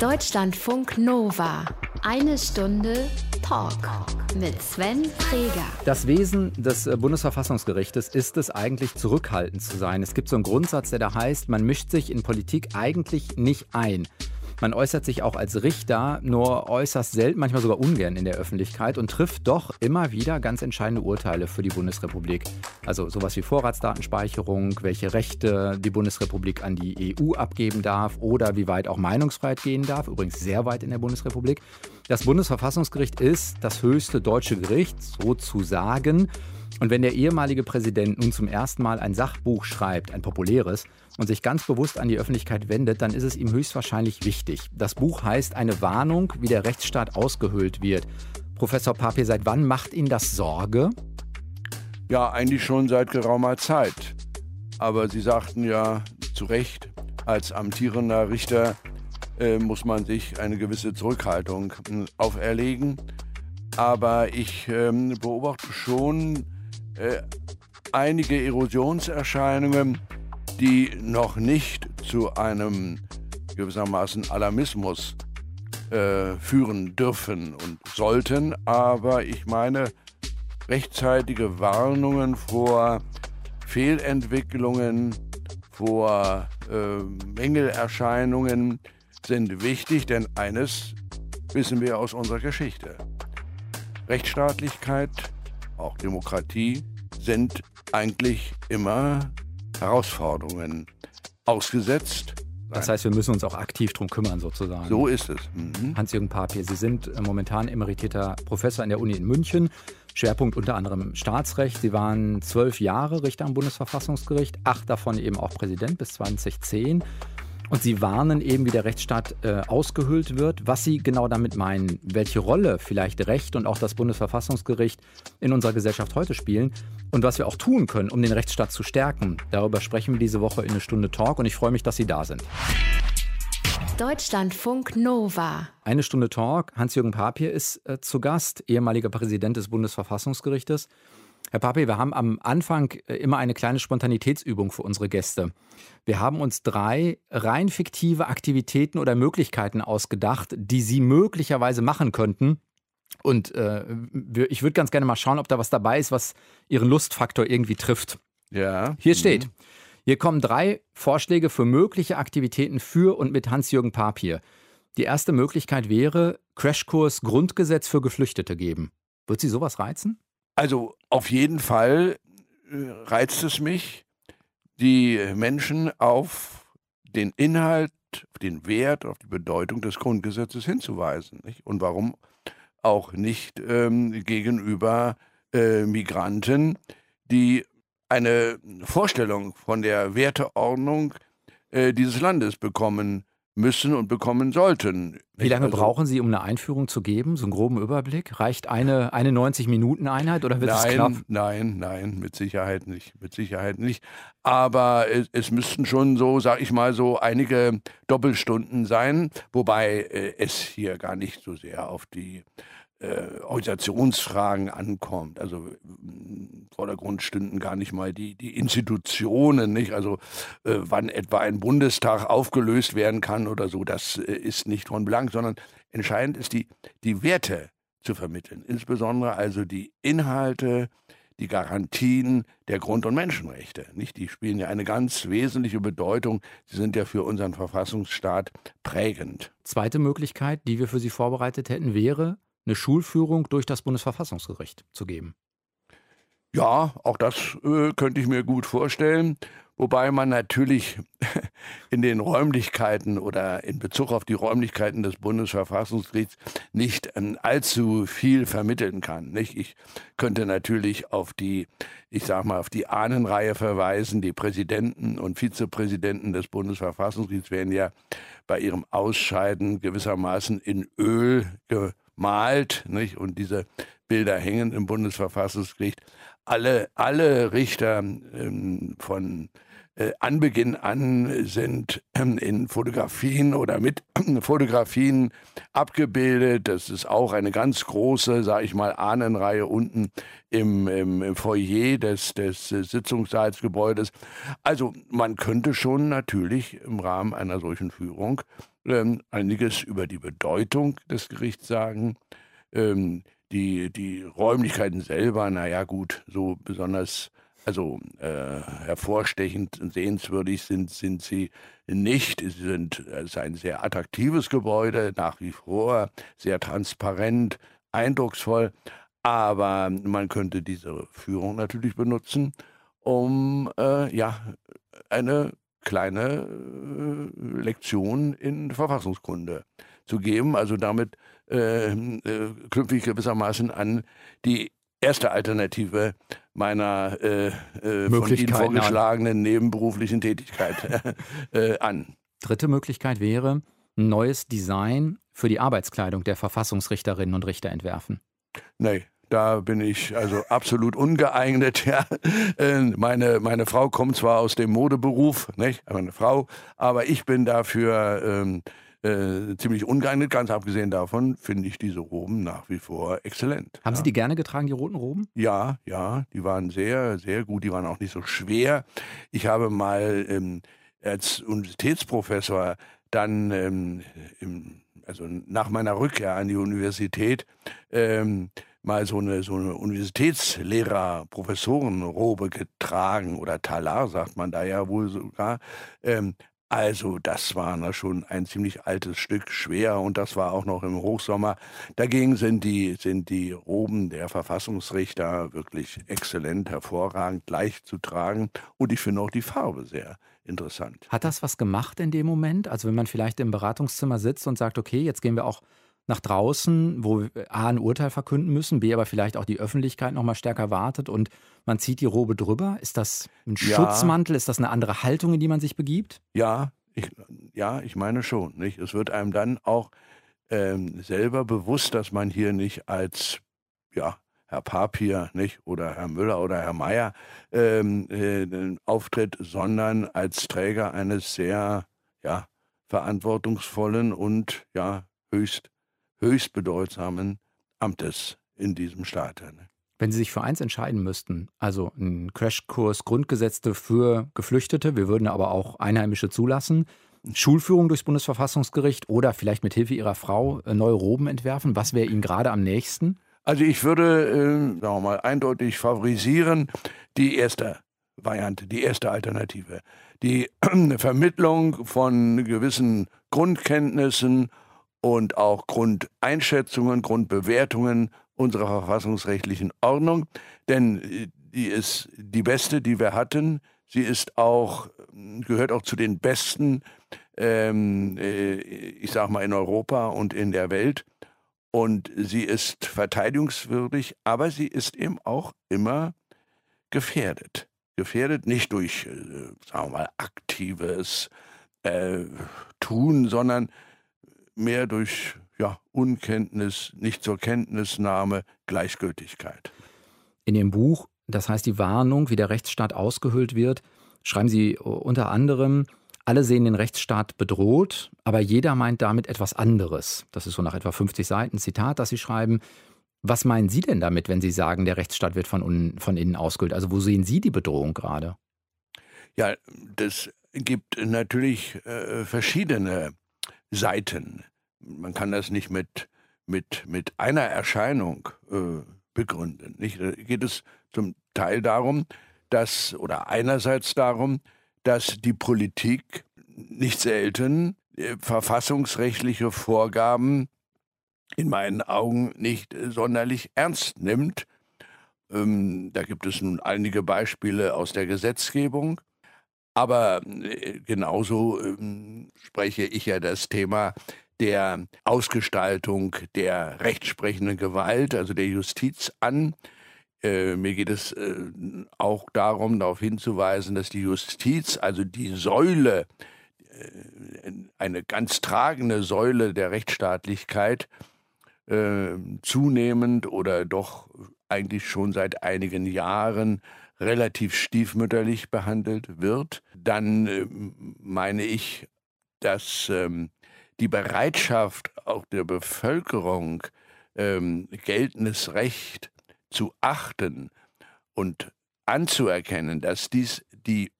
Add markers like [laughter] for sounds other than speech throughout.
Deutschlandfunk Nova. Eine Stunde Talk mit Sven Freger. Das Wesen des äh, Bundesverfassungsgerichtes ist es eigentlich, zurückhaltend zu sein. Es gibt so einen Grundsatz, der da heißt, man mischt sich in Politik eigentlich nicht ein. Man äußert sich auch als Richter nur äußerst selten, manchmal sogar ungern in der Öffentlichkeit und trifft doch immer wieder ganz entscheidende Urteile für die Bundesrepublik. Also sowas wie Vorratsdatenspeicherung, welche Rechte die Bundesrepublik an die EU abgeben darf oder wie weit auch Meinungsfreiheit gehen darf. Übrigens sehr weit in der Bundesrepublik. Das Bundesverfassungsgericht ist das höchste deutsche Gericht, sozusagen. Und wenn der ehemalige Präsident nun zum ersten Mal ein Sachbuch schreibt, ein populäres, und sich ganz bewusst an die Öffentlichkeit wendet, dann ist es ihm höchstwahrscheinlich wichtig. Das Buch heißt Eine Warnung, wie der Rechtsstaat ausgehöhlt wird. Professor Papier, seit wann macht Ihnen das Sorge? Ja, eigentlich schon seit geraumer Zeit. Aber Sie sagten ja zu Recht, als amtierender Richter äh, muss man sich eine gewisse Zurückhaltung äh, auferlegen. Aber ich äh, beobachte schon äh, einige Erosionserscheinungen, die noch nicht zu einem gewissermaßen Alarmismus äh, führen dürfen und sollten. Aber ich meine, rechtzeitige Warnungen vor Fehlentwicklungen, vor äh, Mängelerscheinungen sind wichtig, denn eines wissen wir aus unserer Geschichte. Rechtsstaatlichkeit, auch Demokratie sind eigentlich immer Herausforderungen ausgesetzt. Das heißt, wir müssen uns auch aktiv darum kümmern, sozusagen. So ist es. Mhm. Hans-Jürgen Papier, Sie sind äh, momentan emeritierter Professor an der Uni in München. Schwerpunkt unter anderem Staatsrecht. Sie waren zwölf Jahre Richter am Bundesverfassungsgericht, acht davon eben auch Präsident bis 2010. Und Sie warnen eben, wie der Rechtsstaat äh, ausgehöhlt wird. Was Sie genau damit meinen, welche Rolle vielleicht Recht und auch das Bundesverfassungsgericht in unserer Gesellschaft heute spielen und was wir auch tun können, um den Rechtsstaat zu stärken. Darüber sprechen wir diese Woche in eine Stunde Talk und ich freue mich, dass Sie da sind. Deutschlandfunk Nova. Eine Stunde Talk. Hans-Jürgen Papier ist äh, zu Gast, ehemaliger Präsident des Bundesverfassungsgerichtes. Herr Papi, wir haben am Anfang äh, immer eine kleine Spontanitätsübung für unsere Gäste. Wir haben uns drei rein fiktive Aktivitäten oder Möglichkeiten ausgedacht, die Sie möglicherweise machen könnten. Und äh, ich würde ganz gerne mal schauen, ob da was dabei ist, was Ihren Lustfaktor irgendwie trifft. Ja. Hier steht, mhm. hier kommen drei Vorschläge für mögliche Aktivitäten für und mit Hans-Jürgen Papier. Die erste Möglichkeit wäre, Crashkurs Grundgesetz für Geflüchtete geben. Wird Sie sowas reizen? Also auf jeden Fall äh, reizt es mich, die Menschen auf den Inhalt, auf den Wert, auf die Bedeutung des Grundgesetzes hinzuweisen. Nicht? Und warum auch nicht ähm, gegenüber äh, Migranten, die eine Vorstellung von der Werteordnung äh, dieses Landes bekommen müssen und bekommen sollten. Wie lange also, brauchen Sie, um eine Einführung zu geben? So einen groben Überblick? Reicht eine, eine 90-Minuten-Einheit oder wird nein, es knapp? Nein, nein, mit Sicherheit nicht. Mit Sicherheit nicht. Aber es, es müssten schon so, sag ich mal, so einige Doppelstunden sein, wobei äh, es hier gar nicht so sehr auf die äh, Organisationsfragen ankommt. Also im Vordergrund stünden gar nicht mal die, die Institutionen, nicht? Also äh, wann etwa ein Bundestag aufgelöst werden kann oder so, das äh, ist nicht von Belang, sondern entscheidend ist die, die Werte zu vermitteln. Insbesondere also die Inhalte, die Garantien der Grund- und Menschenrechte. Nicht? Die spielen ja eine ganz wesentliche Bedeutung. Sie sind ja für unseren Verfassungsstaat prägend. Zweite Möglichkeit, die wir für Sie vorbereitet hätten, wäre, eine Schulführung durch das Bundesverfassungsgericht zu geben. Ja, auch das äh, könnte ich mir gut vorstellen. Wobei man natürlich [laughs] in den Räumlichkeiten oder in Bezug auf die Räumlichkeiten des Bundesverfassungsgerichts nicht ähm, allzu viel vermitteln kann. Nicht? Ich könnte natürlich auf die, ich sag mal, auf die Ahnenreihe verweisen. Die Präsidenten und Vizepräsidenten des Bundesverfassungsgerichts werden ja bei ihrem Ausscheiden gewissermaßen in Öl ge malt, nicht? und diese Bilder hängen im Bundesverfassungsgericht. Alle, alle Richter ähm, von äh, Anbeginn an sind ähm, in Fotografien oder mit Fotografien abgebildet. Das ist auch eine ganz große, sage ich mal, Ahnenreihe unten im, im, im Foyer des, des Sitzungssalsgebäudes. Also man könnte schon natürlich im Rahmen einer solchen Führung ähm, einiges über die Bedeutung des Gerichts sagen. Ähm, die, die Räumlichkeiten selber, naja gut, so besonders also äh, hervorstechend sehenswürdig sind, sind sie nicht. Sie sind, es ist ein sehr attraktives Gebäude, nach wie vor, sehr transparent, eindrucksvoll. Aber man könnte diese Führung natürlich benutzen, um äh, ja, eine kleine äh, Lektion in Verfassungskunde zu geben. Also damit äh, äh, knüpfe ich gewissermaßen an die erste Alternative meiner äh, äh, von Ihnen vorgeschlagenen nebenberuflichen Tätigkeit [laughs] äh, an. Dritte Möglichkeit wäre, ein neues Design für die Arbeitskleidung der Verfassungsrichterinnen und Richter entwerfen. Nee, da bin ich also absolut ungeeignet. [laughs] Ja. Äh, meine, meine Frau kommt zwar aus dem Modeberuf, nicht? meine Frau, aber ich bin dafür ähm, äh, ziemlich ungeeignet. Ganz abgesehen davon finde ich diese Roben nach wie vor exzellent. Haben ja. Sie die gerne getragen, die roten Roben? Ja, ja, die waren sehr, sehr gut. Die waren auch nicht so schwer. Ich habe mal ähm, als Universitätsprofessor dann ähm, im, also nach meiner Rückkehr an die Universität ähm, mal so eine, so eine Universitätslehrer-Professorenrobe getragen oder Talar, sagt man da ja wohl sogar. Ähm, also das war na schon ein ziemlich altes Stück, schwer und das war auch noch im Hochsommer. Dagegen sind die, sind die Roben der Verfassungsrichter wirklich exzellent, hervorragend, leicht zu tragen und ich finde auch die Farbe sehr interessant. Hat das was gemacht in dem Moment? Also wenn man vielleicht im Beratungszimmer sitzt und sagt, okay, jetzt gehen wir auch nach draußen, wo A ein Urteil verkünden müssen, B aber vielleicht auch die Öffentlichkeit noch mal stärker wartet und man zieht die Robe drüber. Ist das ein ja. Schutzmantel? Ist das eine andere Haltung, in die man sich begibt? Ja, ich, ja, ich meine schon. Nicht? Es wird einem dann auch ähm, selber bewusst, dass man hier nicht als ja, Herr Papier nicht? oder Herr Müller oder Herr Meier ähm, äh, auftritt, sondern als Träger eines sehr ja, verantwortungsvollen und ja, höchst höchst bedeutsamen Amtes in diesem Staat. Wenn Sie sich für eins entscheiden müssten, also ein Crashkurs Grundgesetze für Geflüchtete, wir würden aber auch Einheimische zulassen, Schulführung durchs Bundesverfassungsgericht oder vielleicht mit Hilfe Ihrer Frau äh, neue Roben entwerfen, was wäre Ihnen gerade am nächsten? Also ich würde, äh, sagen wir mal, eindeutig favorisieren die erste Variante, die erste Alternative. Die [clears throat] Vermittlung von gewissen Grundkenntnissen und auch Grundeinschätzungen, Grundbewertungen unserer verfassungsrechtlichen Ordnung, denn äh, die ist die beste, die wir hatten. Sie ist auch, gehört auch zu den besten, ähm, äh, ich sag mal, in Europa und in der Welt. Und sie ist verteidigungswürdig, aber sie ist eben auch immer gefährdet. Gefährdet nicht durch, äh, sagen wir mal, aktives äh, Tun, sondern mehr durch ja, Unkenntnis, nicht zur Kenntnisnahme, Gleichgültigkeit. In Ihrem Buch, das heißt die Warnung, wie der Rechtsstaat ausgehöhlt wird, schreiben Sie unter anderem, alle sehen den Rechtsstaat bedroht, aber jeder meint damit etwas anderes. Das ist so nach etwa 50 Seiten Zitat, das Sie schreiben. Was meinen Sie denn damit, wenn Sie sagen, der Rechtsstaat wird von, von innen ausgehöhlt? Also wo sehen Sie die Bedrohung gerade? Ja, das gibt natürlich äh, verschiedene Seiten. Man kann das nicht mit, mit, mit einer Erscheinung äh, begründen. Nicht? Da geht es zum Teil darum, dass, oder einerseits darum, dass die Politik nicht selten äh, verfassungsrechtliche Vorgaben in meinen Augen nicht äh, sonderlich ernst nimmt. Ähm, da gibt es nun einige Beispiele aus der Gesetzgebung. Aber äh, genauso ähm, spreche ich ja das Thema der Ausgestaltung der rechtsprechenden Gewalt, also der Justiz an. Äh, mir geht es äh, auch darum, darauf hinzuweisen, dass die Justiz, also die Säule, eine ganz tragende Säule der Rechtsstaatlichkeit, zunehmend oder doch eigentlich schon seit einigen Jahren relativ stiefmütterlich behandelt wird, dann äh, meine ich, dass ähm, die Bereitschaft auch der Bevölkerung, ähm, geltendes Recht zu achten und anzuerkennen, dass dies die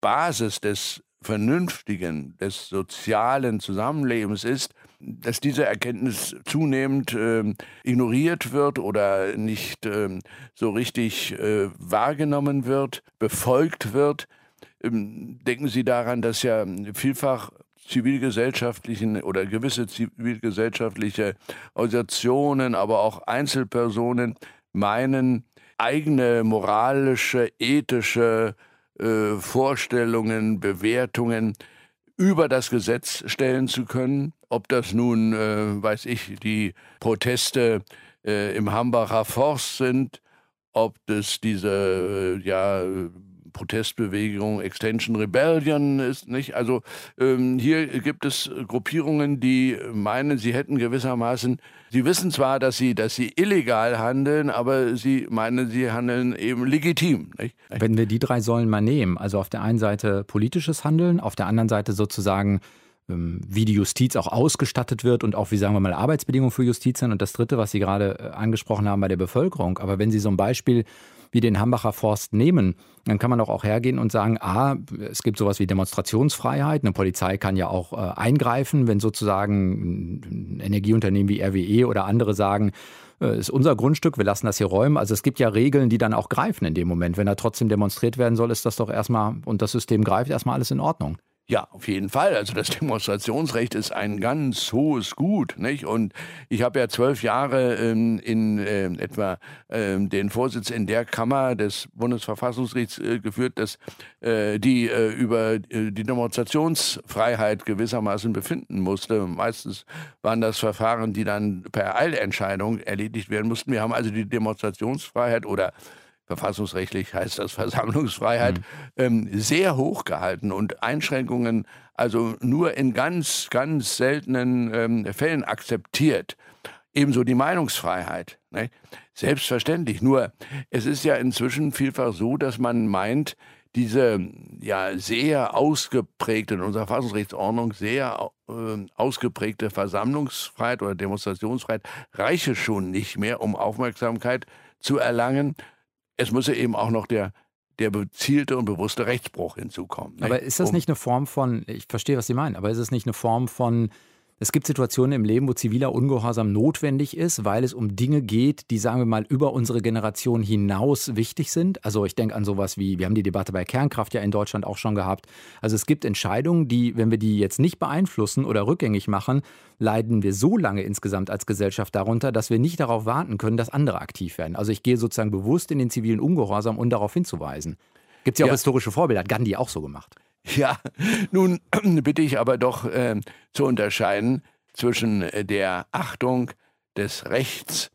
Basis des vernünftigen, des sozialen Zusammenlebens ist, dass diese Erkenntnis zunehmend äh, ignoriert wird oder nicht äh, so richtig äh, wahrgenommen wird, befolgt wird. Ähm, denken Sie daran, dass ja vielfach zivilgesellschaftlichen oder gewisse zivilgesellschaftliche Organisationen, aber auch Einzelpersonen meinen, eigene moralische, ethische äh, Vorstellungen, Bewertungen über das Gesetz stellen zu können. Ob das nun, äh, weiß ich, die Proteste äh, im Hambacher Forst sind, ob das diese äh, ja, Protestbewegung Extension Rebellion ist, nicht? Also ähm, hier gibt es Gruppierungen, die meinen, sie hätten gewissermaßen, sie wissen zwar, dass sie, dass sie illegal handeln, aber sie meinen, sie handeln eben legitim. Nicht? Wenn wir die drei Säulen mal nehmen, also auf der einen Seite politisches Handeln, auf der anderen Seite sozusagen ähm, wie die Justiz auch ausgestattet wird und auch, wie sagen wir mal, Arbeitsbedingungen für Justiz sind. Und das Dritte, was Sie gerade äh, angesprochen haben bei der Bevölkerung. Aber wenn Sie so ein Beispiel wie den Hambacher Forst nehmen, dann kann man doch auch hergehen und sagen, ah, es gibt sowas wie Demonstrationsfreiheit. Eine Polizei kann ja auch äh, eingreifen, wenn sozusagen ein Energieunternehmen wie RWE oder andere sagen, äh, ist unser Grundstück, wir lassen das hier räumen. Also es gibt ja Regeln, die dann auch greifen in dem Moment. Wenn da trotzdem demonstriert werden soll, ist das doch erstmal, und das System greift, erstmal alles in Ordnung. Ja, auf jeden Fall. Also das [laughs] Demonstrationsrecht ist ein ganz hohes Gut, nicht? Und ich habe ja zwölf Jahre ähm, in äh, etwa ähm, den Vorsitz in der Kammer des Bundesverfassungsgerichts äh, geführt, dass äh, die äh, über äh, die Demonstrationsfreiheit gewissermaßen befinden musste. Meistens waren das Verfahren, die dann per Eilentscheidung erledigt werden mussten. Wir haben also die Demonstrationsfreiheit oder verfassungsrechtlich heißt das Versammlungsfreiheit, mhm. ähm, sehr hoch gehalten und Einschränkungen also nur in ganz, ganz seltenen ähm, Fällen akzeptiert. Ebenso die Meinungsfreiheit. Ne? Selbstverständlich. Nur es ist ja inzwischen vielfach so, dass man meint, diese ja sehr ausgeprägte, in unserer Verfassungsrechtsordnung sehr äh, ausgeprägte Versammlungsfreiheit oder Demonstrationsfreiheit reiche schon nicht mehr, um Aufmerksamkeit zu erlangen, es muss ja eben auch noch der, der bezielte und bewusste Rechtsbruch hinzukommen. Aber ist das nicht eine Form von, ich verstehe, was Sie meinen, aber ist es nicht eine Form von es gibt Situationen im Leben, wo ziviler Ungehorsam notwendig ist, weil es um Dinge geht, die, sagen wir mal, über unsere Generation hinaus wichtig sind. Also ich denke an sowas wie, wir haben die Debatte bei Kernkraft ja in Deutschland auch schon gehabt. Also es gibt Entscheidungen, die, wenn wir die jetzt nicht beeinflussen oder rückgängig machen, leiden wir so lange insgesamt als Gesellschaft darunter, dass wir nicht darauf warten können, dass andere aktiv werden. Also ich gehe sozusagen bewusst in den zivilen Ungehorsam, um darauf hinzuweisen. Gibt es ja auch ja. historische Vorbilder, hat Gandhi auch so gemacht. [laughs] Ja, nun [clears throat] bitte ich aber doch äh, zu unterscheiden zwischen äh, der Achtung des Rechts,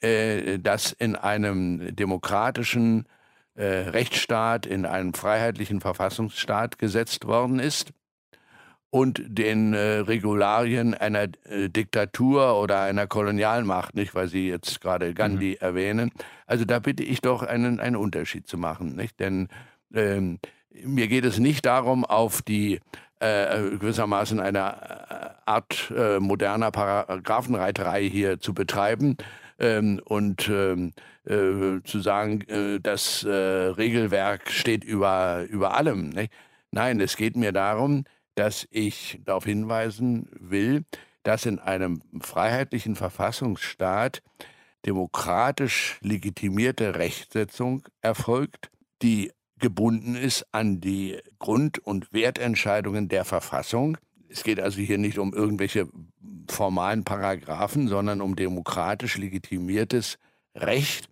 äh, das in einem demokratischen äh, Rechtsstaat, in einem freiheitlichen Verfassungsstaat gesetzt worden ist, und den äh, Regularien einer äh, Diktatur oder einer Kolonialmacht, nicht, weil Sie jetzt gerade Gandhi mhm. erwähnen. Also da bitte ich doch einen, einen Unterschied zu machen, nicht? Denn ähm, mir geht es nicht darum, auf die äh, gewissermaßen eine äh, Art äh, moderner Paragraphenreiterei hier zu betreiben ähm, und ähm, äh, zu sagen, äh, das äh, Regelwerk steht über, über allem. Nicht? Nein, es geht mir darum, dass ich darauf hinweisen will, dass in einem freiheitlichen Verfassungsstaat demokratisch legitimierte Rechtsetzung erfolgt, die gebunden ist an die Grund- und Wertentscheidungen der Verfassung. Es geht also hier nicht um irgendwelche formalen Paragraphen, sondern um demokratisch legitimiertes Recht.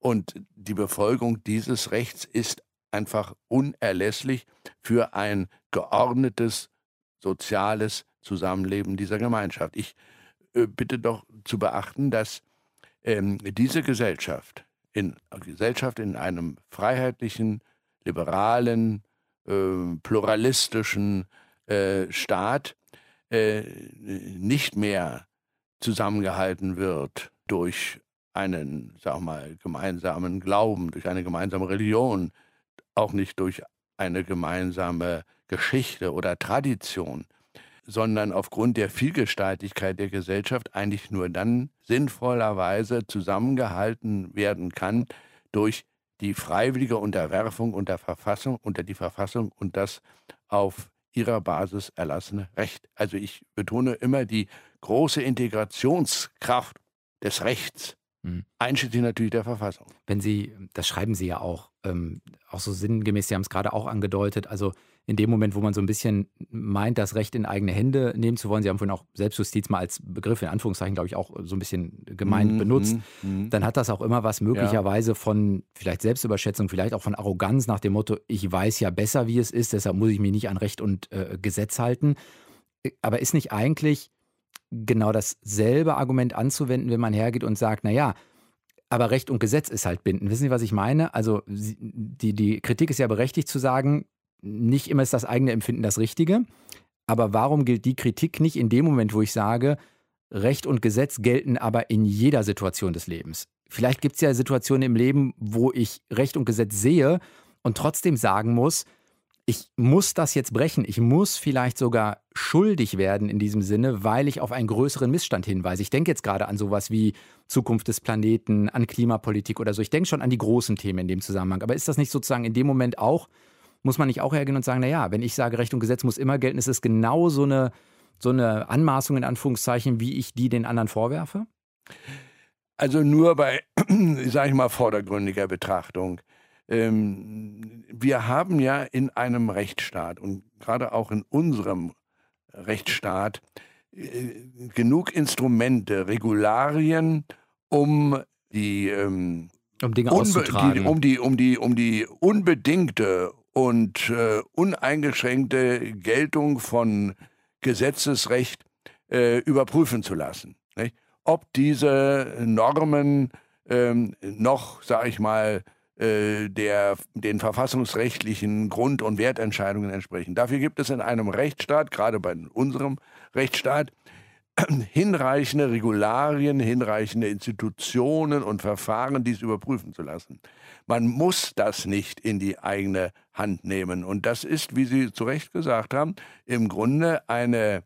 Und die Befolgung dieses Rechts ist einfach unerlässlich für ein geordnetes soziales Zusammenleben dieser Gemeinschaft. Ich äh, bitte doch zu beachten, dass ähm, diese Gesellschaft, in Gesellschaft in einem freiheitlichen, liberalen, äh, pluralistischen äh, Staat äh, nicht mehr zusammengehalten wird durch einen, sag mal, gemeinsamen Glauben, durch eine gemeinsame Religion, auch nicht durch eine gemeinsame Geschichte oder Tradition, sondern aufgrund der Vielgestaltigkeit der Gesellschaft eigentlich nur dann sinnvollerweise zusammengehalten werden kann durch die freiwillige Unterwerfung unter Verfassung, unter die Verfassung und das auf ihrer Basis erlassene Recht. Also ich betone immer die große Integrationskraft des Rechts, mhm. einschließlich natürlich der Verfassung. Wenn Sie, das schreiben Sie ja auch, ähm, auch so sinngemäß, Sie haben es gerade auch angedeutet, also in dem Moment, wo man so ein bisschen meint, das Recht in eigene Hände nehmen zu wollen, Sie haben vorhin auch Selbstjustiz mal als Begriff in Anführungszeichen, glaube ich, auch so ein bisschen gemeint mhm, benutzt, mhm. dann hat das auch immer was möglicherweise ja. von vielleicht Selbstüberschätzung, vielleicht auch von Arroganz nach dem Motto, ich weiß ja besser, wie es ist, deshalb muss ich mich nicht an Recht und äh, Gesetz halten. Aber ist nicht eigentlich genau dasselbe Argument anzuwenden, wenn man hergeht und sagt, naja, aber Recht und Gesetz ist halt bindend. Wissen Sie, was ich meine? Also die, die Kritik ist ja berechtigt zu sagen, nicht immer ist das eigene Empfinden das Richtige. Aber warum gilt die Kritik nicht in dem Moment, wo ich sage, Recht und Gesetz gelten aber in jeder Situation des Lebens? Vielleicht gibt es ja Situationen im Leben, wo ich Recht und Gesetz sehe und trotzdem sagen muss, ich muss das jetzt brechen. Ich muss vielleicht sogar schuldig werden in diesem Sinne, weil ich auf einen größeren Missstand hinweise. Ich denke jetzt gerade an sowas wie Zukunft des Planeten, an Klimapolitik oder so. Ich denke schon an die großen Themen in dem Zusammenhang. Aber ist das nicht sozusagen in dem Moment auch muss man nicht auch hergehen und sagen, naja, wenn ich sage, Recht und Gesetz muss immer gelten, ist es genau so eine, so eine Anmaßung in Anführungszeichen, wie ich die den anderen vorwerfe? Also nur bei, [clears throat] sage ich mal, vordergründiger Betrachtung. Ähm, wir haben ja in einem Rechtsstaat und gerade auch in unserem Rechtsstaat äh, genug Instrumente, Regularien, um die ähm, um Dinge auszutragen. Die, um, die, um, die, um die unbedingte und äh, uneingeschränkte Geltung von Gesetzesrecht äh, überprüfen zu lassen. Nicht? Ob diese Normen ähm, noch, sage ich mal, äh, der, den verfassungsrechtlichen Grund- und Wertentscheidungen entsprechen. Dafür gibt es in einem Rechtsstaat, gerade bei unserem Rechtsstaat, hinreichende Regularien, hinreichende Institutionen und Verfahren, dies überprüfen zu lassen. Man muss das nicht in die eigene Hand nehmen. Und das ist, wie Sie zu Recht gesagt haben, im Grunde eine,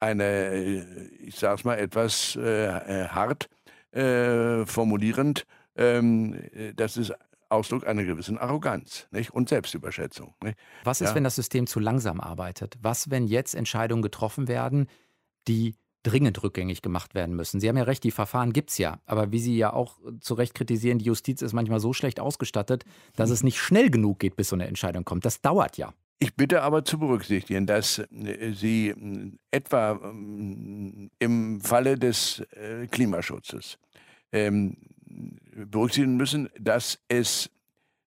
eine ich sage es mal etwas äh, äh, hart äh, formulierend, ähm, das ist Ausdruck einer gewissen Arroganz nicht? und Selbstüberschätzung. Nicht? Was ist, ja? wenn das System zu langsam arbeitet? Was, wenn jetzt Entscheidungen getroffen werden, die dringend rückgängig gemacht werden müssen. Sie haben ja recht, die Verfahren gibt es ja. Aber wie Sie ja auch zu Recht kritisieren, die Justiz ist manchmal so schlecht ausgestattet, dass es nicht schnell genug geht, bis so eine Entscheidung kommt. Das dauert ja. Ich bitte aber zu berücksichtigen, dass äh, Sie äh, etwa ähm, im Falle des äh, Klimaschutzes ähm, berücksichtigen müssen, dass es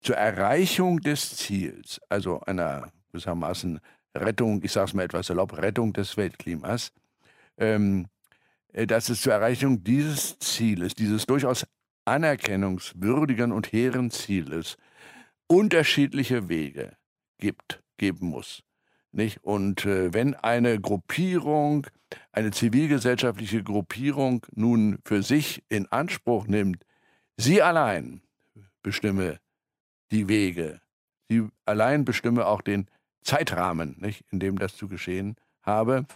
zur Erreichung des Ziels, also einer gewissermaßen Rettung, ich sage es mal etwas salopp, Rettung des Weltklimas, ähm, äh, dass es zur Erreichung dieses Zieles, dieses durchaus anerkennungswürdigen und hehren Zieles, unterschiedliche Wege gibt, geben muss. Nicht? Und äh, wenn eine Gruppierung, eine zivilgesellschaftliche Gruppierung nun für sich in Anspruch nimmt, sie allein bestimme die Wege, sie allein bestimme auch den Zeitrahmen, nicht, in dem das zu geschehen habe,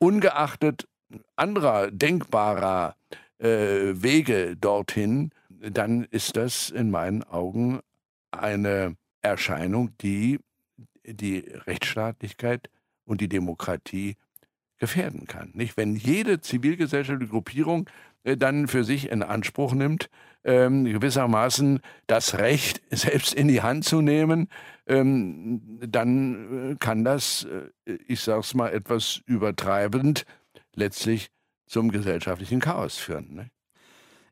ungeachtet anderer denkbarer äh, Wege dorthin, dann ist das in meinen Augen eine Erscheinung, die die Rechtsstaatlichkeit und die Demokratie gefährden kann. Nicht? Wenn jede zivilgesellschaftliche Gruppierung dann für sich in Anspruch nimmt, ähm, gewissermaßen das Recht [laughs] selbst in die Hand zu nehmen, ähm, dann äh, kann das, äh, ich sage es mal etwas übertreibend, letztlich zum gesellschaftlichen Chaos führen. Ne?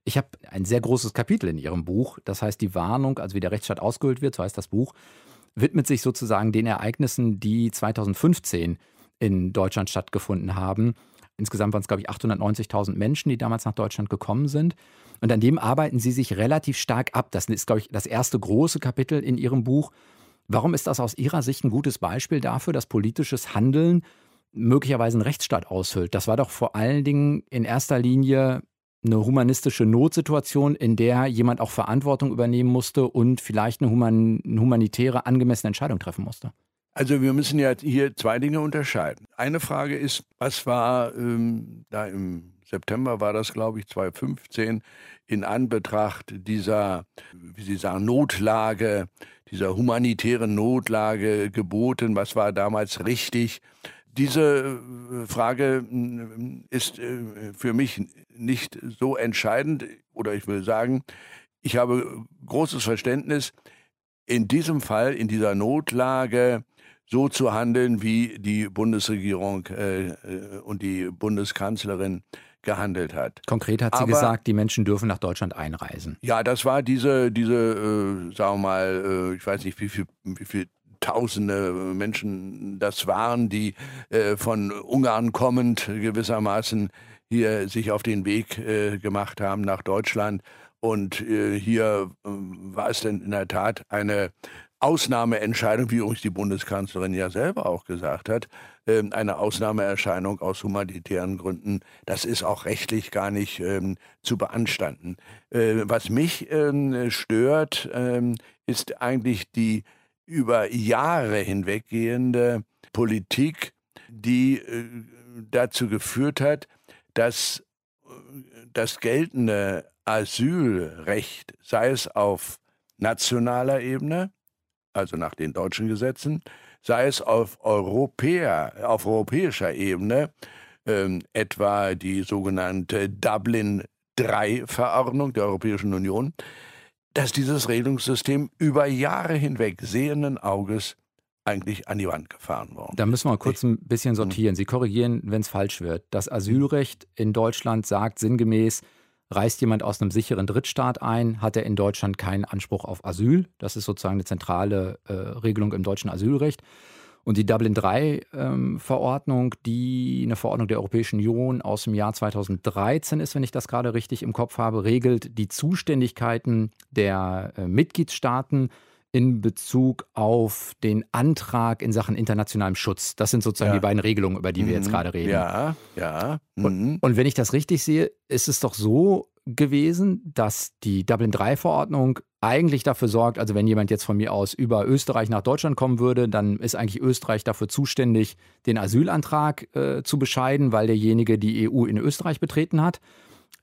Ich habe ein sehr großes Kapitel in Ihrem Buch, das heißt die Warnung, also wie der Rechtsstaat ausgehöhlt wird, so heißt das Buch, widmet sich sozusagen den Ereignissen, die 2015 in Deutschland stattgefunden haben. Insgesamt waren es, glaube ich, 890.000 Menschen, die damals nach Deutschland gekommen sind. Und an dem arbeiten Sie sich relativ stark ab. Das ist, glaube ich, das erste große Kapitel in Ihrem Buch. Warum ist das aus Ihrer Sicht ein gutes Beispiel dafür, dass politisches Handeln möglicherweise einen Rechtsstaat aushüllt? Das war doch vor allen Dingen in erster Linie eine humanistische Notsituation, in der jemand auch Verantwortung übernehmen musste und vielleicht eine, human, eine humanitäre, angemessene Entscheidung treffen musste? Also wir müssen ja hier zwei Dinge unterscheiden. Eine Frage ist, was war ähm, da im September war das, glaube ich, 2015, in Anbetracht dieser, wie Sie sagen, Notlage, dieser humanitären Notlage geboten, was war damals richtig? Diese äh, Frage äh, ist äh, für mich nicht so entscheidend oder ich will sagen, ich habe großes Verständnis, in diesem Fall, in dieser Notlage, so zu handeln, wie die Bundesregierung äh, und die Bundeskanzlerin gehandelt hat. Konkret hat sie Aber, gesagt, die Menschen dürfen nach Deutschland einreisen. Ja, das war diese, diese äh, sagen wir mal, äh, ich weiß nicht, wie viel, wie viel Tausende Menschen das waren, die äh, von Ungarn kommend gewissermaßen hier sich auf den Weg äh, gemacht haben nach Deutschland. Und äh, hier äh, war es denn in der Tat eine Ausnahmeentscheidung, wie übrigens die Bundeskanzlerin ja selber auch gesagt hat, ähm, eine Ausnahmeerscheinung aus humanitären Gründen. Das ist auch rechtlich gar nicht ähm, zu beanstanden. Äh, was mich ähm, stört, ähm, ist eigentlich die über Jahre hinweggehende Politik, die äh, dazu geführt hat, dass äh, das geltende Asylrecht, sei es auf nationaler Ebene, also nach den deutschen Gesetzen, sei es auf, Europäer, auf europäischer Ebene, ähm, etwa die sogenannte Dublin III-Verordnung der Europäischen Union, dass dieses Regelungssystem über Jahre hinweg sehenden Auges eigentlich an die Wand gefahren worden. Da müssen wir kurz ein bisschen sortieren. Sie korrigieren, wenn es falsch wird. Das Asylrecht in Deutschland sagt sinngemäß, Reist jemand aus einem sicheren Drittstaat ein, hat er in Deutschland keinen Anspruch auf Asyl. Das ist sozusagen eine zentrale äh, Regelung im deutschen Asylrecht. Und die Dublin III-Verordnung, ähm, die eine Verordnung der Europäischen Union aus dem Jahr 2013 ist, wenn ich das gerade richtig im Kopf habe, regelt die Zuständigkeiten der äh, Mitgliedstaaten in Bezug auf den Antrag in Sachen internationalem Schutz. Das sind sozusagen ja. die beiden Regelungen, über die wir jetzt mhm. gerade reden. Ja, ja. Mhm. Und, und wenn ich das richtig sehe, ist es doch so gewesen, dass die Dublin III-Verordnung eigentlich dafür sorgt, also wenn jemand jetzt von mir aus über Österreich nach Deutschland kommen würde, dann ist eigentlich Österreich dafür zuständig, den Asylantrag äh, zu bescheiden, weil derjenige die EU in Österreich betreten hat.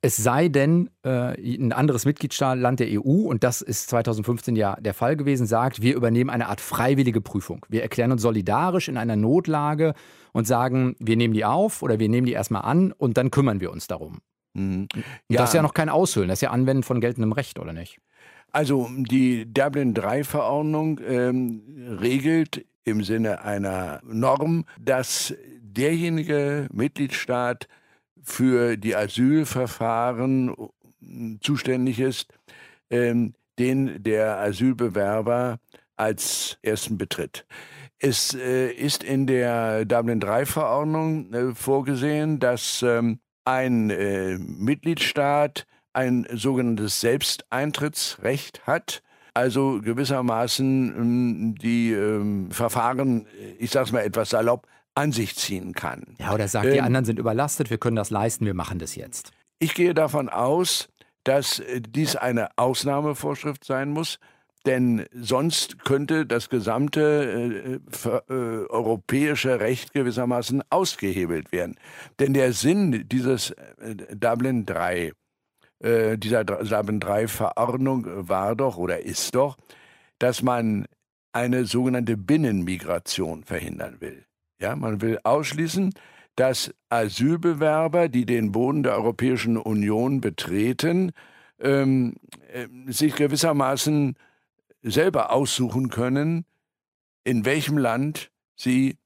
Es sei denn, äh, ein anderes Mitgliedsland der EU, und das ist 2015 ja der Fall gewesen, sagt, wir übernehmen eine Art freiwillige Prüfung. Wir erklären uns solidarisch in einer Notlage und sagen, wir nehmen die auf oder wir nehmen die erstmal an und dann kümmern wir uns darum. Mhm. Ja. Das ist ja noch kein Aushöhlen, das ist ja Anwenden von geltendem Recht, oder nicht? Also die Dublin III-Verordnung ähm, regelt im Sinne einer Norm, dass derjenige Mitgliedstaat, für die Asylverfahren äh, zuständig ist, ähm, den der Asylbewerber als ersten betritt. Es äh, ist in der Dublin III-Verordnung äh, vorgesehen, dass ähm, ein äh, Mitgliedstaat ein sogenanntes Selbsteintrittsrecht hat, also gewissermaßen ähm, die Verfahren, ich sage es mal etwas salopp, an sich ziehen kann. Ja, oder sagt, ähm, die anderen sind überlastet, wir können das leisten, wir machen das jetzt. Ich gehe davon aus, dass äh, dies eine Ausnahmevorschrift sein muss, denn sonst könnte das gesamte äh, äh, europäische Recht gewissermaßen ausgehebelt werden. Denn der Sinn dieses äh, Dublin III, äh, dieser Dublin III Verordnung war doch oder ist doch, dass man eine sogenannte Binnenmigration verhindern will. Ja, man will ausschließen, dass Asylbewerber, die den Boden der Europäischen Union betreten, ähm, äh, sich gewissermaßen selber aussuchen können, in welchem Land sie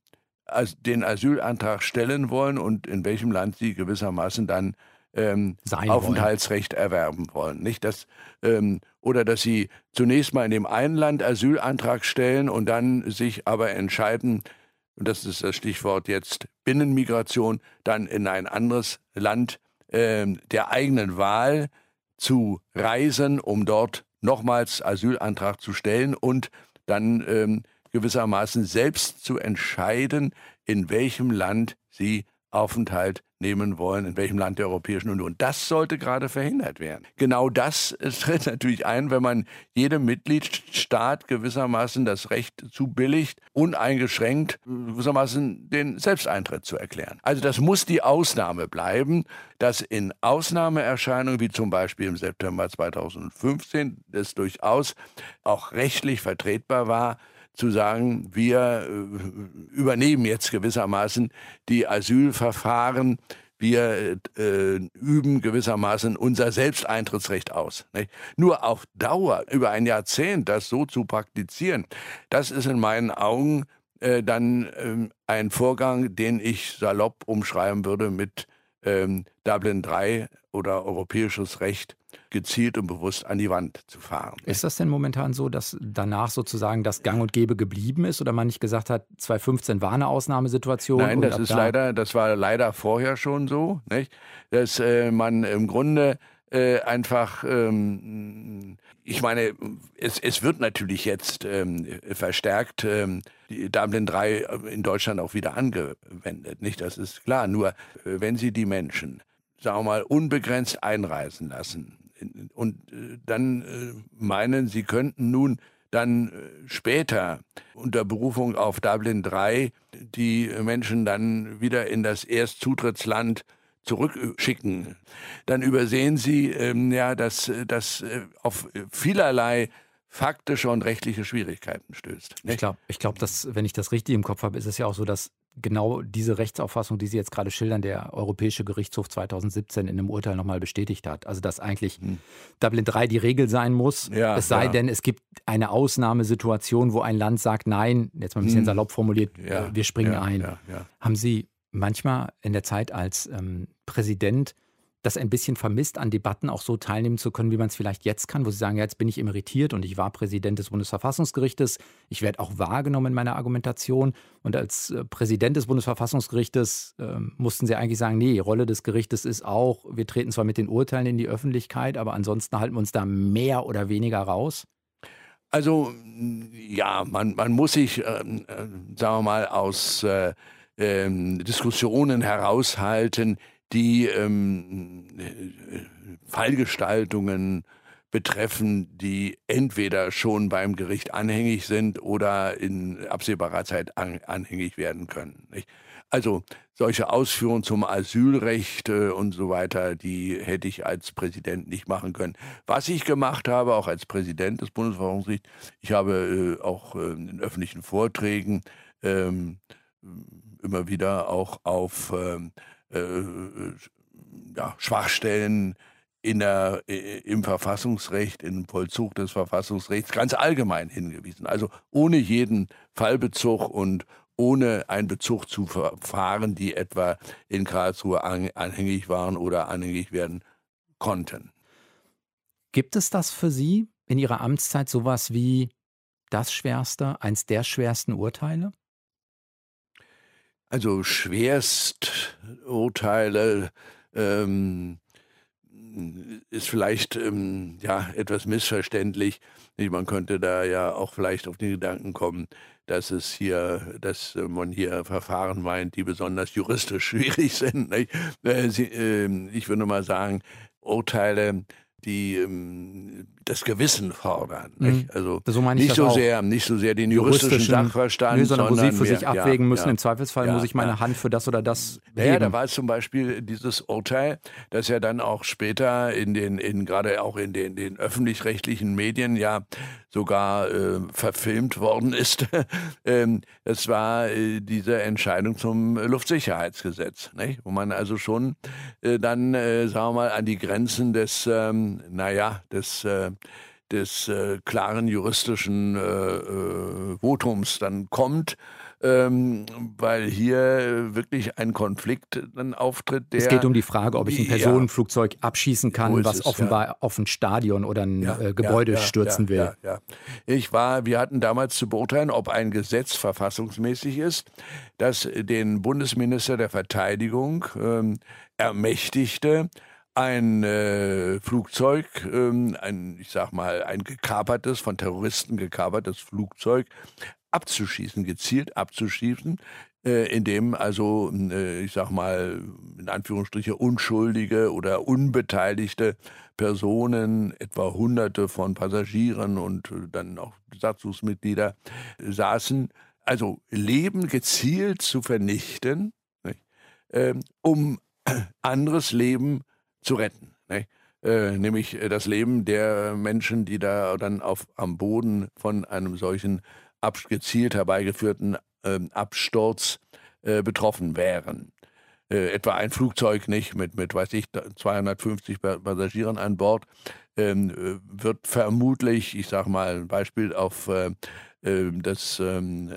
den Asylantrag stellen wollen und in welchem Land sie gewissermaßen dann ähm, Aufenthaltsrecht wollen. erwerben wollen. Nicht das, ähm, oder dass sie zunächst mal in dem einen Land Asylantrag stellen und dann sich aber entscheiden, und das ist das Stichwort jetzt Binnenmigration, dann in ein anderes Land äh, der eigenen Wahl zu reisen, um dort nochmals Asylantrag zu stellen und dann ähm, gewissermaßen selbst zu entscheiden, in welchem Land sie Aufenthalt nehmen wollen, in welchem Land der Europäischen Union. Das sollte gerade verhindert werden. Genau das [laughs] tritt natürlich ein, wenn man jedem Mitgliedstaat gewissermaßen das Recht zubilligt, uneingeschränkt gewissermaßen den Selbsteintritt zu erklären. Also das muss die Ausnahme bleiben, dass in Ausnahmeerscheinungen, wie zum Beispiel im September 2015, es durchaus auch rechtlich vertretbar war, zu sagen, wir äh, übernehmen jetzt gewissermaßen die Asylverfahren, wir äh, üben gewissermaßen unser Selbsteintrittsrecht aus. Nicht? Nur auf Dauer, über ein Jahrzehnt, das so zu praktizieren, das ist in meinen Augen äh, dann ähm, ein Vorgang, den ich salopp umschreiben würde mit ähm, Dublin III oder europäisches Recht gezielt und bewusst an die Wand zu fahren. Ist das denn momentan so, dass danach sozusagen das Gang und Gäbe geblieben ist oder man nicht gesagt hat, 2015 war eine Ausnahmesituation? Nein, das ist da leider, das war leider vorher schon so, nicht? dass äh, man im Grunde äh, einfach, ähm, ich meine, es, es wird natürlich jetzt ähm, verstärkt ähm, die Dublin 3 in Deutschland auch wieder angewendet, nicht? Das ist klar. Nur äh, wenn Sie die Menschen, sagen wir mal, unbegrenzt einreisen lassen und äh, dann äh, meinen, Sie könnten nun dann äh, später unter Berufung auf Dublin 3 die Menschen dann wieder in das Erstzutrittsland zurückschicken, dann übersehen Sie ähm, ja, dass das auf vielerlei faktische und rechtliche Schwierigkeiten stößt. Ne? Ich glaube, ich glaub, dass, wenn ich das richtig im Kopf habe, ist es ja auch so, dass genau diese Rechtsauffassung, die Sie jetzt gerade schildern, der Europäische Gerichtshof 2017 in einem Urteil nochmal bestätigt hat. Also dass eigentlich hm. Dublin 3 die Regel sein muss. Ja, es sei ja. denn, es gibt eine Ausnahmesituation, wo ein Land sagt, nein, jetzt mal ein bisschen hm. salopp formuliert, ja, äh, wir springen ein. Haben Sie manchmal in der Zeit als ähm, Präsident das ein bisschen vermisst, an Debatten auch so teilnehmen zu können, wie man es vielleicht jetzt kann, wo Sie sagen, ja, jetzt bin ich emeritiert und ich war Präsident des Bundesverfassungsgerichtes, ich werde auch wahrgenommen in meiner Argumentation und als äh, Präsident des Bundesverfassungsgerichtes äh, mussten Sie eigentlich sagen, nee, Rolle des Gerichtes ist auch, wir treten zwar mit den Urteilen in die Öffentlichkeit, aber ansonsten halten wir uns da mehr oder weniger raus. Also ja, man, man muss sich, ähm, äh, sagen wir mal, aus äh, ähm, Diskussionen heraushalten, die ähm, Fallgestaltungen betreffen, die entweder schon beim Gericht anhängig sind oder in absehbarer Zeit an, anhängig werden können. Nicht? Also solche Ausführungen zum Asylrecht äh, und so weiter, die hätte ich als Präsident nicht machen können. Was ich gemacht habe, auch als Präsident des Bundesverfassungsgerichts, ich habe äh, auch äh, in öffentlichen Vorträgen ähm, immer wieder auch auf ähm, äh, ja, Schwachstellen in der, im Verfassungsrecht, im Vollzug des Verfassungsrechts ganz allgemein hingewiesen. Also ohne jeden Fallbezug und ohne einen Bezug zu Verfahren, die etwa in Karlsruhe anhängig waren oder anhängig werden konnten. Gibt es das für Sie in Ihrer Amtszeit sowas wie das schwerste, eins der schwersten Urteile? Also Schwersturteile ähm, ist vielleicht ähm, ja etwas missverständlich. Man könnte da ja auch vielleicht auf den Gedanken kommen, dass es hier, dass man hier Verfahren meint, die besonders juristisch [laughs] schwierig sind. Äh, ähm, ich würde mal sagen, Urteile, die ähm, das Gewissen fordern. Mhm. Also so nicht so sehr, nicht so sehr den juristischen, juristischen Sachverstand, nö, sondern, sondern wo Sie für mehr, sich abwägen ja, müssen. Ja, Im Zweifelsfall ja, muss ich meine Hand für das oder das. Naja, da war zum Beispiel dieses Urteil, das ja dann auch später in den, in gerade auch in den, den öffentlich-rechtlichen Medien ja sogar äh, verfilmt worden ist. [laughs] ähm, das war äh, diese Entscheidung zum Luftsicherheitsgesetz, nicht? wo man also schon äh, dann, äh, sagen wir mal, an die Grenzen des, ähm, naja, des äh, des äh, klaren juristischen äh, äh, Votums dann kommt ähm, weil hier wirklich ein Konflikt dann auftritt. es geht um die Frage, ob ich ein Personenflugzeug ja, abschießen kann, was es, offenbar ja. auf ein Stadion oder ein ja, äh, Gebäude stürzen will. Ich war, wir hatten damals zu beurteilen, ob ein Gesetz verfassungsmäßig ist, das den Bundesminister der Verteidigung ähm, ermächtigte, ein äh, Flugzeug, ähm, ein, ich sag mal, ein gekapertes, von Terroristen gekapertes Flugzeug abzuschießen, gezielt abzuschießen, äh, in dem also, äh, ich sag mal, in Anführungsstriche unschuldige oder unbeteiligte Personen, etwa Hunderte von Passagieren und äh, dann auch Satzungsmitglieder saßen, also Leben gezielt zu vernichten, nicht? Ähm, um anderes Leben zu retten. Nicht? Äh, nämlich das Leben der Menschen, die da dann auf, am Boden von einem solchen gezielt herbeigeführten äh, Absturz äh, betroffen wären. Äh, etwa ein Flugzeug nicht mit, mit weiß ich, 250 Passagieren an Bord ähm, äh, wird vermutlich, ich sage mal ein Beispiel auf äh, äh, das, ähm,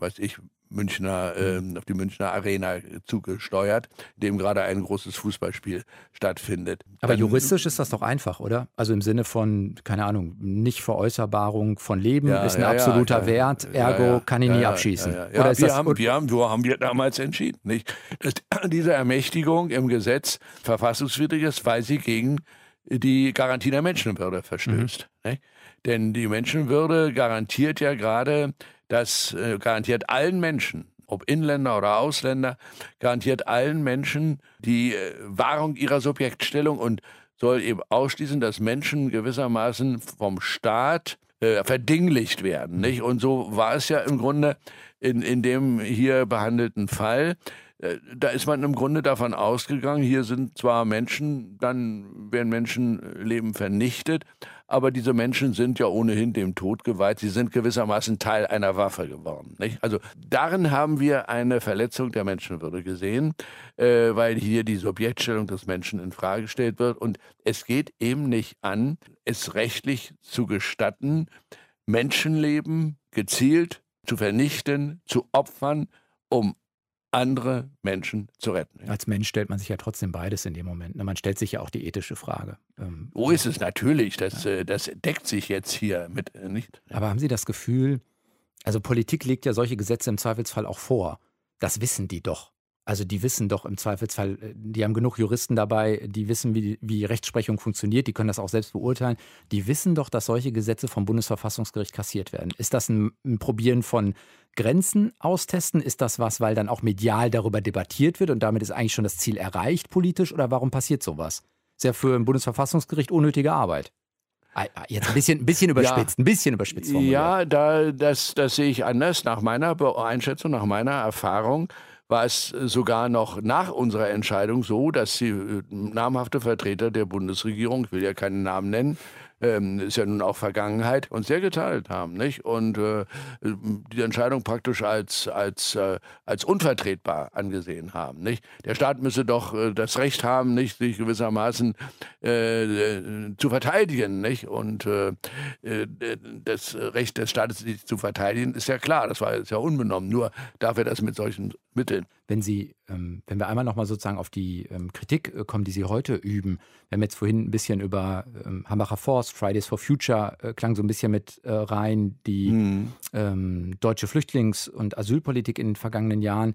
weiß ich, Münchner, äh, auf die Münchner Arena zugesteuert, dem gerade ein großes Fußballspiel stattfindet. Aber Dann, juristisch ist das doch einfach, oder? Also im Sinne von, keine Ahnung, Nichtveräußerbarung von Leben ja, ist ein ja, absoluter ja, Wert, ergo kann ich nie abschießen. Oder wir, haben, wir haben, so haben wir damals entschieden, nicht? dass [clears throat] diese Ermächtigung im Gesetz verfassungswidrig ist, weil sie gegen die Garantie der Menschenwürde verstößt. Mhm. Denn die Menschenwürde garantiert ja gerade das äh, garantiert allen Menschen, ob Inländer oder Ausländer, garantiert allen Menschen die äh, Wahrung ihrer Subjektstellung und soll eben ausschließen, dass Menschen gewissermaßen vom Staat äh, verdinglicht werden. Nicht? Und so war es ja im Grunde in, in dem hier behandelten Fall. Äh, da ist man im Grunde davon ausgegangen, hier sind zwar Menschen, dann werden Menschenleben vernichtet, aber diese Menschen sind ja ohnehin dem Tod geweiht. Sie sind gewissermaßen Teil einer Waffe geworden. Nicht? Also darin haben wir eine Verletzung der Menschenwürde gesehen, äh, weil hier die Subjektstellung des Menschen in Frage gestellt wird. Und es geht eben nicht an, es rechtlich zu gestatten, Menschenleben gezielt zu vernichten, zu opfern, um andere Menschen zu retten. Als Mensch stellt man sich ja trotzdem beides in dem Moment. Ne? Man stellt sich ja auch die ethische Frage. Ähm, so ist es natürlich. Das, ja. Äh, das deckt sich jetzt hier mit äh, nicht. Aber haben Sie das Gefühl, also Politik legt ja solche Gesetze im Zweifelsfall auch vor. Das wissen die doch. Also die wissen doch im Zweifelsfall, äh, die haben genug Juristen dabei, die wissen, wie, wie Rechtsprechung funktioniert, die können das auch selbst beurteilen. Die wissen doch, dass solche Gesetze vom Bundesverfassungsgericht kassiert werden. Ist das ein, ein Probieren von Grenzen austesten? Ist das was, weil dann auch medial darüber debattiert wird und damit ist eigentlich schon das Ziel erreicht politisch? Oder warum passiert sowas? Ist ja für ein Bundesverfassungsgericht unnötige Arbeit. Ah, ah, jetzt ein bisschen, ein bisschen [laughs] überspitzt, ja, ein bisschen überspitzt. Formuliert. Ja, da, das, das sehe ich anders. Nach meiner Einschätzung, nach meiner Erfahrung war es sogar noch nach unserer Entscheidung so, dass die äh, namhafte Vertreter der Bundesregierung, ich will ja keinen Namen nennen, ähm, ist ja nun auch Vergangenheit, uns sehr geteilt haben, nicht? Und äh, die Entscheidung praktisch als, als, äh, als unvertretbar angesehen haben, nicht? Der Staat müsse doch äh, das Recht haben, nicht, sich gewissermaßen äh, äh, zu verteidigen, nicht? Und äh, das Recht des Staates, sich zu verteidigen, ist ja klar, das war jetzt ja unbenommen. Nur darf er das mit solchen Mitteln. Wenn Sie, ähm, wenn wir einmal nochmal sozusagen auf die ähm, Kritik äh, kommen, die Sie heute üben, wir haben jetzt vorhin ein bisschen über ähm, Hambacher Forst, Fridays for Future äh, klang so ein bisschen mit äh, rein, die mhm. ähm, deutsche Flüchtlings- und Asylpolitik in den vergangenen Jahren.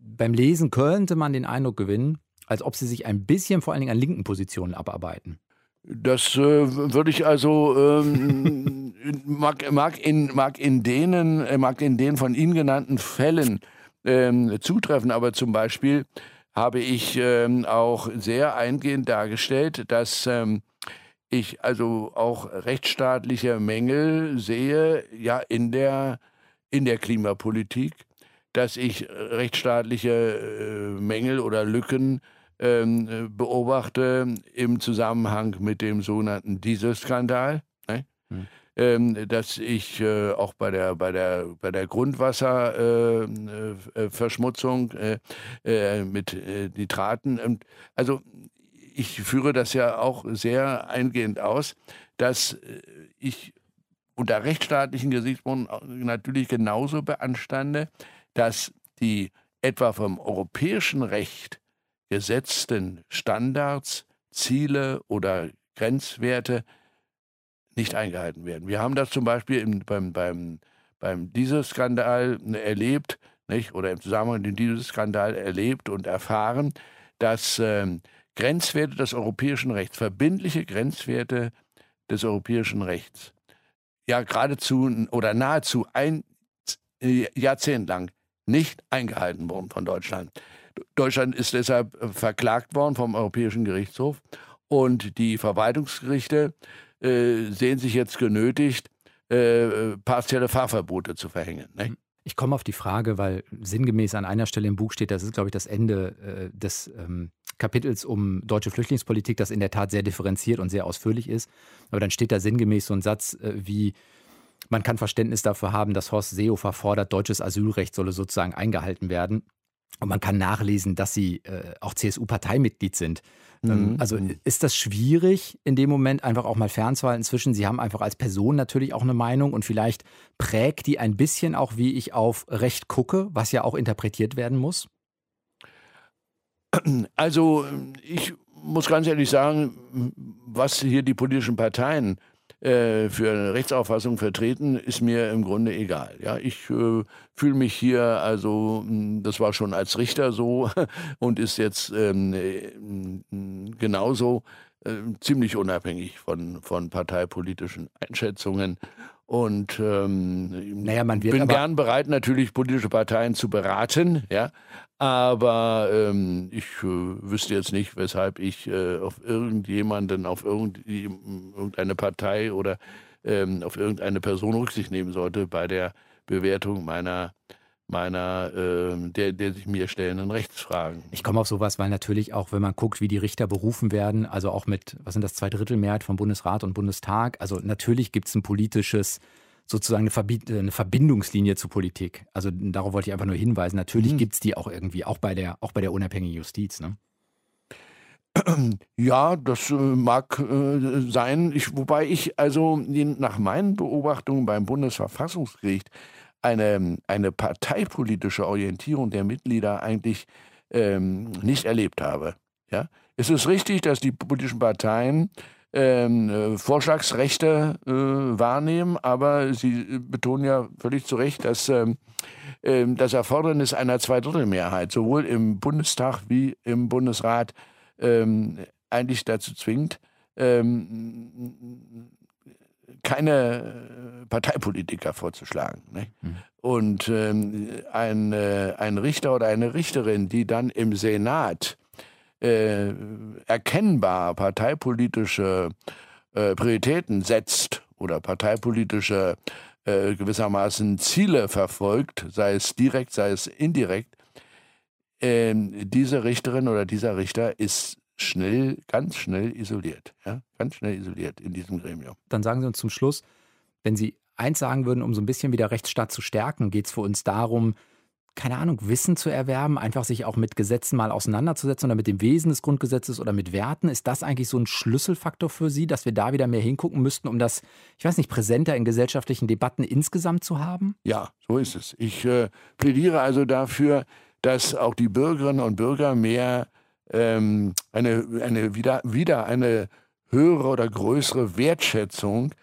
Beim Lesen könnte man den Eindruck gewinnen, als ob sie sich ein bisschen vor allen Dingen an linken Positionen abarbeiten. Das äh, würde ich also ähm, [laughs] mag, mag, in, mag, in denen, äh, mag in den von Ihnen genannten Fällen ähm, zutreffen. Aber zum Beispiel habe ich ähm, auch sehr eingehend dargestellt, dass ähm, ich also auch rechtsstaatliche Mängel sehe, ja, in der, in der Klimapolitik, dass ich rechtsstaatliche äh, Mängel oder Lücken ähm, beobachte im Zusammenhang mit dem sogenannten Dieselskandal. Ne? Hm ähm, dass ich äh, auch bei der, bei der, bei der Grundwasserverschmutzung äh, äh, äh, mit äh, Nitraten, ähm, also ich führe das ja auch sehr eingehend aus, dass äh, ich unter rechtsstaatlichen Gesichtspunkten natürlich genauso beanstande, dass die etwa vom europäischen Recht gesetzten Standards, Ziele oder Grenzwerte nicht eingehalten werden. Wir haben das zum Beispiel im, beim, beim, beim Dieselskandal erlebt, nicht? oder im Zusammenhang mit dem Dieselskandal erlebt und erfahren, dass äh, Grenzwerte des europäischen Rechts, verbindliche Grenzwerte des europäischen Rechts, ja geradezu oder nahezu ein Jahrzehnt lang nicht eingehalten worden von Deutschland. Deutschland ist deshalb äh, verklagt worden vom Europäischen Gerichtshof und die Verwaltungsgerichte äh, sehen sich jetzt genötigt, äh, partielle Fahrverbote zu verhängen. Ne? Ich komme auf die Frage, weil sinngemäß an einer Stelle im Buch steht, das ist, glaube ich, das Ende äh, des ähm, Kapitels um deutsche Flüchtlingspolitik, das in der Tat sehr differenziert und sehr ausführlich ist. Aber dann steht da sinngemäß so ein Satz äh, wie, man kann Verständnis dafür haben, dass Horst Seehofer fordert, deutsches Asylrecht solle sozusagen eingehalten werden. Und man kann nachlesen, dass sie äh, auch CSU-Parteimitglied sind. Mhm. Also mhm. ist das schwierig, in dem Moment einfach auch mal fernzuhalten inzwischen? Sie haben einfach als Person natürlich auch eine Meinung und vielleicht prägt die ein bisschen auch, wie ich auf Recht gucke, was ja auch interpretiert werden muss? Also ich muss ganz ehrlich sagen, was hier die politischen Parteien äh, für eine Rechtsauffassung vertreten, ist mir im Grunde egal. Ja, ich äh, fühle mich hier, also hm, das war schon als Richter so [laughs] und ist jetzt ähm, äh, genauso äh, ziemlich unabhängig von, von parteipolitischen Einschätzungen. Und ähm, naja, man wird bin gern bereit, natürlich politische Parteien zu beraten, ja. Aber ähm, ich äh, wüsste jetzt nicht, weshalb ich äh, auf irgendjemanden, auf irgendeine Partei oder ähm, auf irgendeine Person Rücksicht nehmen sollte bei der Bewertung meiner meiner, äh, der, der sich mir stellenden Rechtsfragen. Ich komme auf sowas, weil natürlich auch, wenn man guckt, wie die Richter berufen werden, also auch mit, was sind das, zwei Drittel Mehrheit vom Bundesrat und Bundestag, also natürlich gibt es ein politisches sozusagen eine, eine, Verbindungslinie zur Politik. Also darauf wollte ich einfach nur hinweisen. Natürlich mhm. gibt es die auch irgendwie, auch bei der, auch bei der unabhängigen Justiz. Ne? Ja, das äh, mag äh, sein. Ich, wobei ich also nach meinen Beobachtungen beim Bundesverfassungsgericht eine, eine parteipolitische Orientierung der Mitglieder eigentlich ähm, nicht erlebt habe. Ja? Es ist richtig, dass die politischen Parteien ähm, äh, Vorschlagsrechte äh, wahrnehmen, aber Sie betonen ja völlig zu Recht, dass ähm, ähm, das Erfordernis einer Zweidrittelmehrheit sowohl im Bundestag wie im Bundesrat ähm, eigentlich dazu zwingt, ähm, keine Parteipolitiker vorzuschlagen. Ne? Mhm. Und ähm, ein, äh, ein Richter oder eine Richterin, die dann im Senat äh, erkennbar parteipolitische äh, Prioritäten setzt oder parteipolitische äh, gewissermaßen Ziele verfolgt, sei es direkt, sei es indirekt, ähm, diese Richterin oder dieser Richter ist schnell, ganz schnell isoliert. Ja? Ganz schnell isoliert in diesem Gremium. Dann sagen Sie uns zum Schluss, wenn Sie eins sagen würden, um so ein bisschen wieder Rechtsstaat zu stärken, geht es für uns darum, keine Ahnung, Wissen zu erwerben, einfach sich auch mit Gesetzen mal auseinanderzusetzen oder mit dem Wesen des Grundgesetzes oder mit Werten. Ist das eigentlich so ein Schlüsselfaktor für Sie, dass wir da wieder mehr hingucken müssten, um das, ich weiß nicht, präsenter in gesellschaftlichen Debatten insgesamt zu haben? Ja, so ist es. Ich äh, plädiere also dafür, dass auch die Bürgerinnen und Bürger mehr ähm, eine, eine wieder, wieder eine höhere oder größere Wertschätzung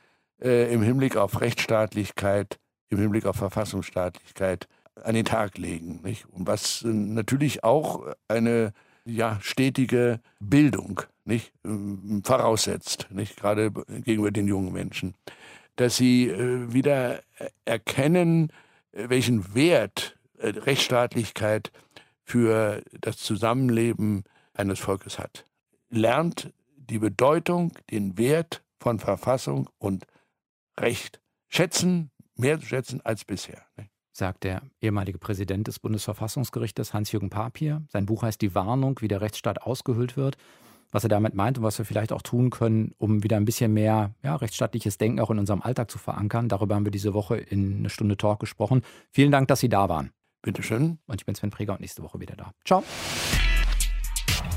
äh, im Hinblick auf Rechtsstaatlichkeit, im Hinblick auf Verfassungsstaatlichkeit an den Tag legen. Nicht? Und was äh, natürlich auch eine ja, stetige Bildung nicht, ähm, voraussetzt, nicht? gerade gegenüber den jungen Menschen, dass sie äh, wieder erkennen, äh, welchen Wert äh, Rechtsstaatlichkeit für das Zusammenleben eines Volkes hat. Lernt die Bedeutung, den Wert von Verfassung und Recht schätzen, mehr zu schätzen als bisher. Nicht? sagt der ehemalige Präsident des Bundesverfassungsgerichtes Hans-Jürgen Papier. Sein Buch heißt Die Warnung, wie der Rechtsstaat ausgehöhlt wird. Was er damit meint und was wir vielleicht auch tun können, um wieder ein bisschen mehr ja, rechtsstaatliches Denken auch in unserem Alltag zu verankern. Darüber haben wir diese Woche in eine Stunde Talk gesprochen. Vielen Dank, dass Sie da waren. Bitteschön. Und ich bin Sven Preger und nächste Woche wieder da. Ciao.